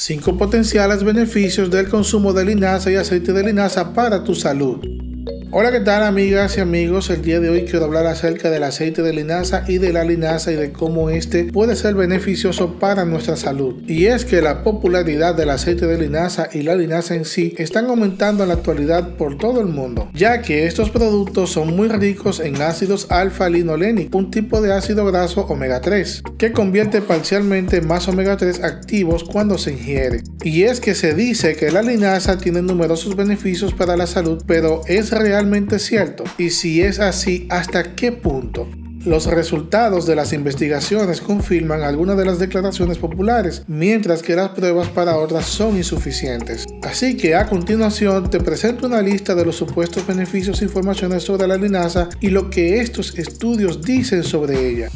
5 potenciales beneficios del consumo de linaza y aceite de linaza para tu salud. Hola, ¿qué tal amigas y amigos? El día de hoy quiero hablar acerca del aceite de linaza y de la linaza y de cómo este puede ser beneficioso para nuestra salud. Y es que la popularidad del aceite de linaza y la linaza en sí están aumentando en la actualidad por todo el mundo, ya que estos productos son muy ricos en ácidos alfa-linolénicos, un tipo de ácido graso omega 3, que convierte parcialmente más omega 3 activos cuando se ingiere. Y es que se dice que la linaza tiene numerosos beneficios para la salud, pero es real cierto? Y si es así, ¿hasta qué punto? Los resultados de las investigaciones confirman algunas de las declaraciones populares, mientras que las pruebas para otras son insuficientes. Así que a continuación te presento una lista de los supuestos beneficios e informaciones sobre la linaza y lo que estos estudios dicen sobre ella.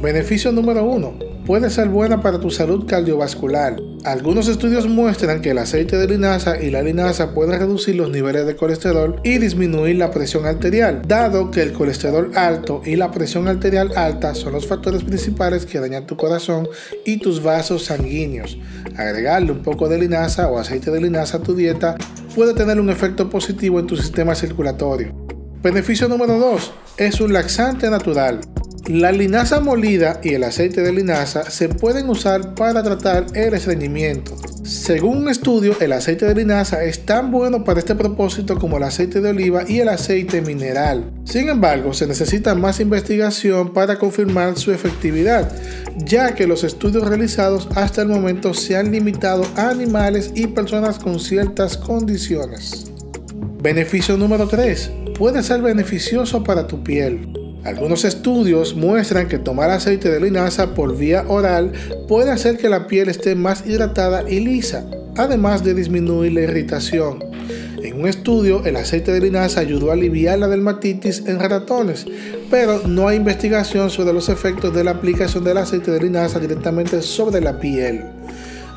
Beneficio número 1 puede ser buena para tu salud cardiovascular. Algunos estudios muestran que el aceite de linaza y la linaza pueden reducir los niveles de colesterol y disminuir la presión arterial, dado que el colesterol alto y la presión arterial alta son los factores principales que dañan tu corazón y tus vasos sanguíneos. Agregarle un poco de linaza o aceite de linaza a tu dieta puede tener un efecto positivo en tu sistema circulatorio. Beneficio número 2. Es un laxante natural. La linaza molida y el aceite de linaza se pueden usar para tratar el estreñimiento. Según un estudio, el aceite de linaza es tan bueno para este propósito como el aceite de oliva y el aceite mineral. Sin embargo, se necesita más investigación para confirmar su efectividad, ya que los estudios realizados hasta el momento se han limitado a animales y personas con ciertas condiciones. Beneficio número 3. Puede ser beneficioso para tu piel. Algunos estudios muestran que tomar aceite de linaza por vía oral puede hacer que la piel esté más hidratada y lisa, además de disminuir la irritación. En un estudio, el aceite de linaza ayudó a aliviar la dermatitis en ratones, pero no hay investigación sobre los efectos de la aplicación del aceite de linaza directamente sobre la piel.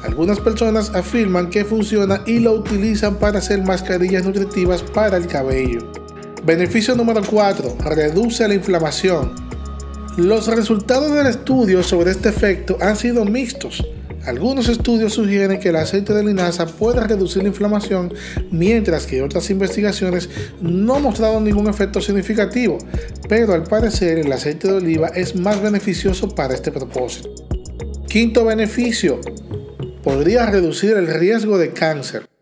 Algunas personas afirman que funciona y lo utilizan para hacer mascarillas nutritivas para el cabello. Beneficio número 4. Reduce la inflamación. Los resultados del estudio sobre este efecto han sido mixtos. Algunos estudios sugieren que el aceite de linaza puede reducir la inflamación, mientras que otras investigaciones no han mostrado ningún efecto significativo, pero al parecer el aceite de oliva es más beneficioso para este propósito. Quinto beneficio, podría reducir el riesgo de cáncer.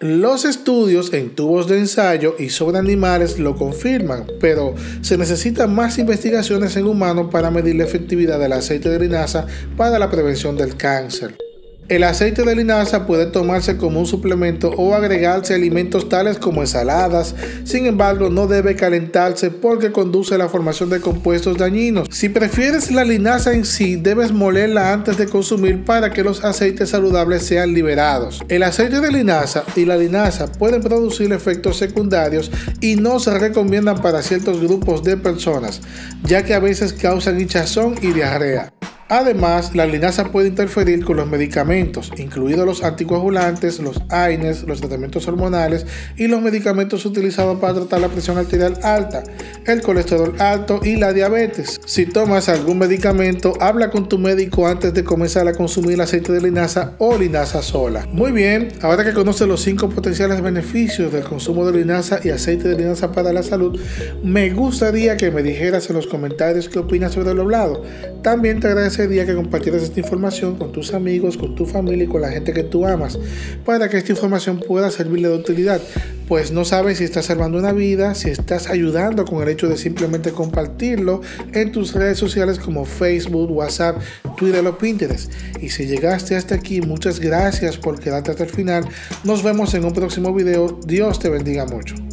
Los estudios en tubos de ensayo y sobre animales lo confirman, pero se necesitan más investigaciones en humanos para medir la efectividad del aceite de linaza para la prevención del cáncer. El aceite de linaza puede tomarse como un suplemento o agregarse a alimentos tales como ensaladas, sin embargo no debe calentarse porque conduce a la formación de compuestos dañinos. Si prefieres la linaza en sí, debes molerla antes de consumir para que los aceites saludables sean liberados. El aceite de linaza y la linaza pueden producir efectos secundarios y no se recomiendan para ciertos grupos de personas, ya que a veces causan hinchazón y diarrea. Además, la linaza puede interferir con los medicamentos, incluidos los anticoagulantes, los AINES, los tratamientos hormonales y los medicamentos utilizados para tratar la presión arterial alta, el colesterol alto y la diabetes. Si tomas algún medicamento, habla con tu médico antes de comenzar a consumir aceite de linaza o linaza sola. Muy bien, ahora que conoces los 5 potenciales beneficios del consumo de linaza y aceite de linaza para la salud, me gustaría que me dijeras en los comentarios qué opinas sobre lo hablado. También te agradezco día que compartieras esta información con tus amigos, con tu familia y con la gente que tú amas, para que esta información pueda servirle de utilidad, pues no sabes si estás salvando una vida, si estás ayudando con el hecho de simplemente compartirlo en tus redes sociales como Facebook, WhatsApp, Twitter o Pinterest. Y si llegaste hasta aquí, muchas gracias por quedarte hasta el final. Nos vemos en un próximo video. Dios te bendiga mucho.